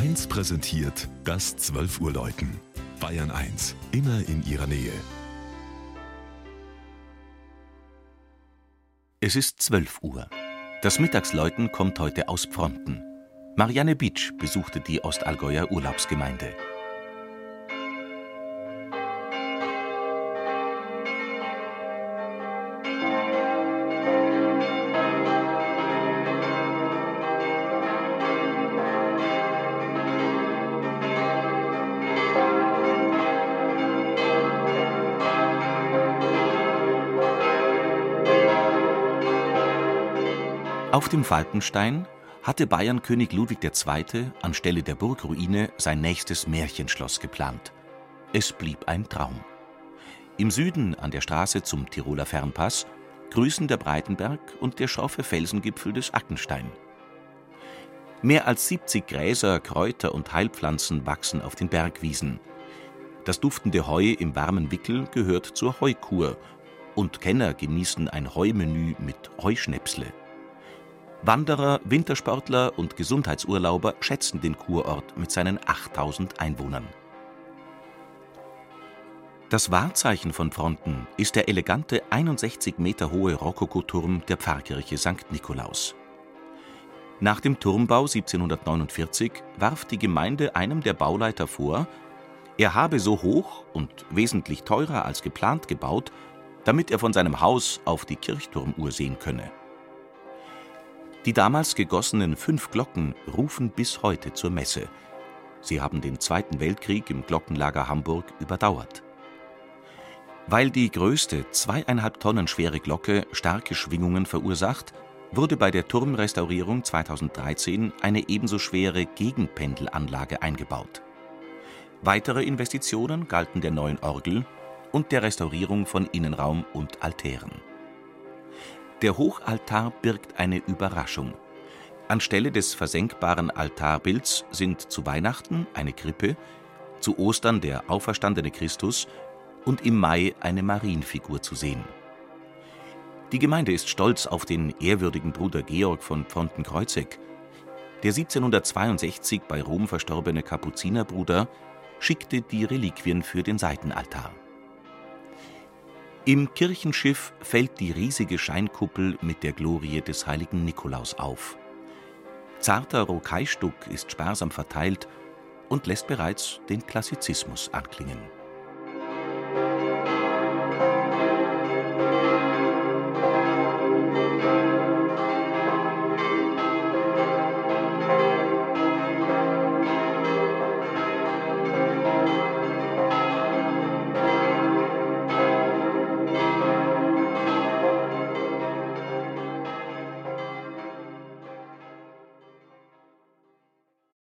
1 präsentiert das 12 Uhr Läuten. Bayern 1, immer in ihrer Nähe. Es ist 12 Uhr. Das Mittagsläuten kommt heute aus Pfronten. Marianne Bitsch besuchte die Ostallgäuer Urlaubsgemeinde. Auf dem Falkenstein hatte Bayernkönig Ludwig II. anstelle der Burgruine sein nächstes Märchenschloss geplant. Es blieb ein Traum. Im Süden an der Straße zum Tiroler Fernpass grüßen der Breitenberg und der schroffe Felsengipfel des Ackenstein. Mehr als 70 Gräser, Kräuter und Heilpflanzen wachsen auf den Bergwiesen. Das duftende Heu im warmen Wickel gehört zur Heukur und Kenner genießen ein Heumenü mit Heuschnäpsle. Wanderer, Wintersportler und Gesundheitsurlauber schätzen den Kurort mit seinen 8000 Einwohnern. Das Wahrzeichen von Fronten ist der elegante 61 Meter hohe Rokokoturm der Pfarrkirche St. Nikolaus. Nach dem Turmbau 1749 warf die Gemeinde einem der Bauleiter vor, er habe so hoch und wesentlich teurer als geplant gebaut, damit er von seinem Haus auf die Kirchturmuhr sehen könne. Die damals gegossenen fünf Glocken rufen bis heute zur Messe. Sie haben den Zweiten Weltkrieg im Glockenlager Hamburg überdauert. Weil die größte zweieinhalb Tonnen schwere Glocke starke Schwingungen verursacht, wurde bei der Turmrestaurierung 2013 eine ebenso schwere Gegenpendelanlage eingebaut. Weitere Investitionen galten der neuen Orgel und der Restaurierung von Innenraum und Altären. Der Hochaltar birgt eine Überraschung. Anstelle des versenkbaren Altarbilds sind zu Weihnachten eine Krippe, zu Ostern der auferstandene Christus und im Mai eine Marienfigur zu sehen. Die Gemeinde ist stolz auf den ehrwürdigen Bruder Georg von Pfontenkreuzegg. Der 1762 bei Rom verstorbene Kapuzinerbruder schickte die Reliquien für den Seitenaltar. Im Kirchenschiff fällt die riesige Scheinkuppel mit der Glorie des heiligen Nikolaus auf. Zarter Rokaistuck ist sparsam verteilt und lässt bereits den Klassizismus anklingen